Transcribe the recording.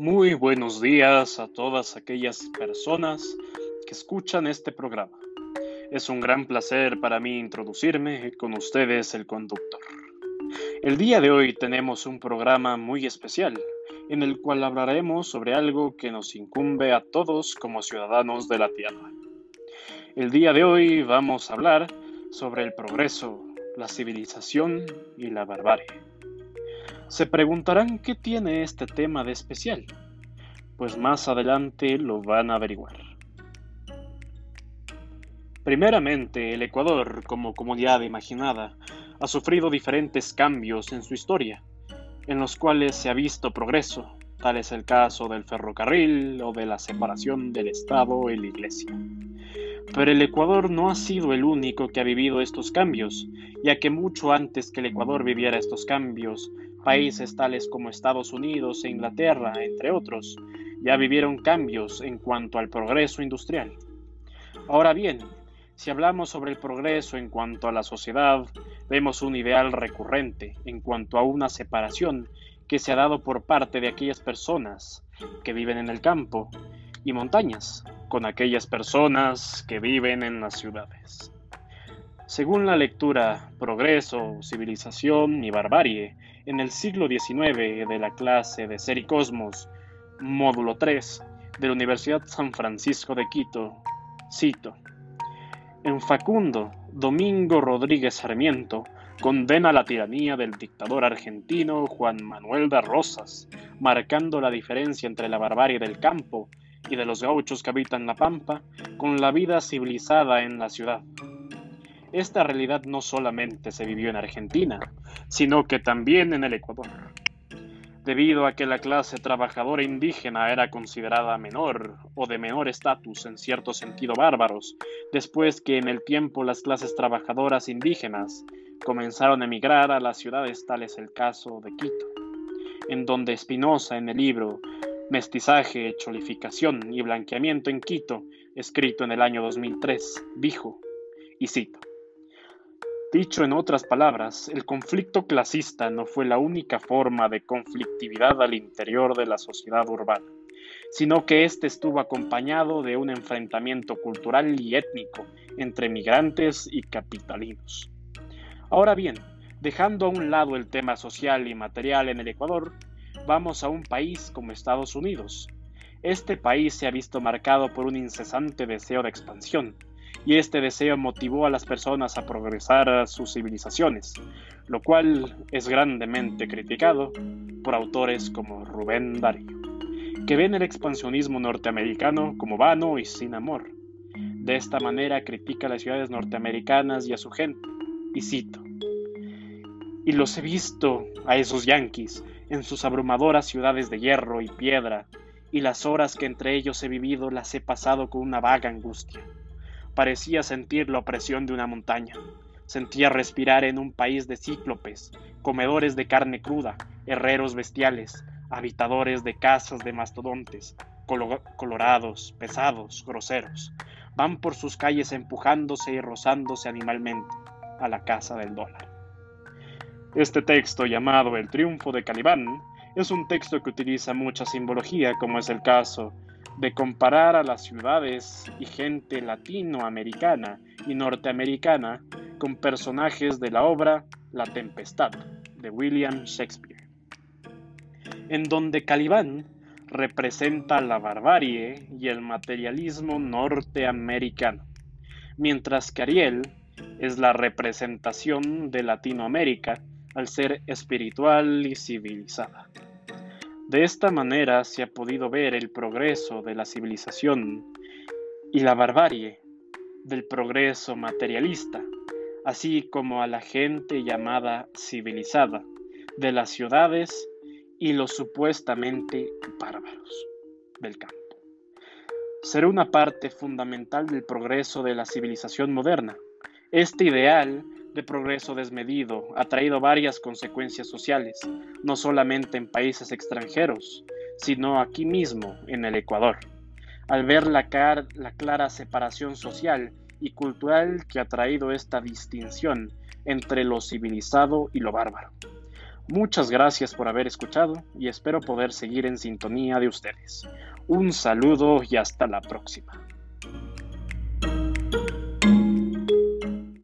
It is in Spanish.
Muy buenos días a todas aquellas personas que escuchan este programa. Es un gran placer para mí introducirme con ustedes el conductor. El día de hoy tenemos un programa muy especial en el cual hablaremos sobre algo que nos incumbe a todos como ciudadanos de la Tierra. El día de hoy vamos a hablar sobre el progreso, la civilización y la barbarie. Se preguntarán qué tiene este tema de especial, pues más adelante lo van a averiguar. Primeramente, el Ecuador, como comunidad imaginada, ha sufrido diferentes cambios en su historia, en los cuales se ha visto progreso, tal es el caso del ferrocarril o de la separación del Estado y la Iglesia. Pero el Ecuador no ha sido el único que ha vivido estos cambios, ya que mucho antes que el Ecuador viviera estos cambios, Países tales como Estados Unidos e Inglaterra, entre otros, ya vivieron cambios en cuanto al progreso industrial. Ahora bien, si hablamos sobre el progreso en cuanto a la sociedad, vemos un ideal recurrente en cuanto a una separación que se ha dado por parte de aquellas personas que viven en el campo y montañas con aquellas personas que viven en las ciudades. Según la lectura Progreso, Civilización y Barbarie, en el siglo XIX de la clase de Ser y Cosmos, módulo 3, de la Universidad San Francisco de Quito, cito, en Facundo, Domingo Rodríguez Sarmiento condena la tiranía del dictador argentino Juan Manuel de Rosas, marcando la diferencia entre la barbarie del campo y de los gauchos que habitan la pampa con la vida civilizada en la ciudad. Esta realidad no solamente se vivió en Argentina, sino que también en el Ecuador. Debido a que la clase trabajadora indígena era considerada menor o de menor estatus en cierto sentido bárbaros, después que en el tiempo las clases trabajadoras indígenas comenzaron a emigrar a las ciudades tal es el caso de Quito, en donde Spinoza en el libro Mestizaje, Cholificación y Blanqueamiento en Quito, escrito en el año 2003, dijo, y cito, Dicho en otras palabras, el conflicto clasista no fue la única forma de conflictividad al interior de la sociedad urbana, sino que éste estuvo acompañado de un enfrentamiento cultural y étnico entre migrantes y capitalinos. Ahora bien, dejando a un lado el tema social y material en el Ecuador, vamos a un país como Estados Unidos. Este país se ha visto marcado por un incesante deseo de expansión, y este deseo motivó a las personas a progresar a sus civilizaciones, lo cual es grandemente criticado por autores como Rubén Darío, que ven el expansionismo norteamericano como vano y sin amor. De esta manera critica a las ciudades norteamericanas y a su gente, y cito, y los he visto a esos yanquis en sus abrumadoras ciudades de hierro y piedra, y las horas que entre ellos he vivido las he pasado con una vaga angustia Parecía sentir la opresión de una montaña. Sentía respirar en un país de cíclopes, comedores de carne cruda, herreros bestiales, habitadores de casas de mastodontes, colorados, pesados, groseros. Van por sus calles empujándose y rozándose animalmente a la casa del dólar. Este texto llamado El triunfo de Calibán es un texto que utiliza mucha simbología, como es el caso de comparar a las ciudades y gente latinoamericana y norteamericana con personajes de la obra La Tempestad de William Shakespeare, en donde Calibán representa la barbarie y el materialismo norteamericano, mientras que Ariel es la representación de Latinoamérica al ser espiritual y civilizada. De esta manera se ha podido ver el progreso de la civilización y la barbarie del progreso materialista, así como a la gente llamada civilizada de las ciudades y los supuestamente bárbaros del campo. Será una parte fundamental del progreso de la civilización moderna. Este ideal de progreso desmedido ha traído varias consecuencias sociales, no solamente en países extranjeros, sino aquí mismo, en el Ecuador, al ver la, la clara separación social y cultural que ha traído esta distinción entre lo civilizado y lo bárbaro. Muchas gracias por haber escuchado y espero poder seguir en sintonía de ustedes. Un saludo y hasta la próxima.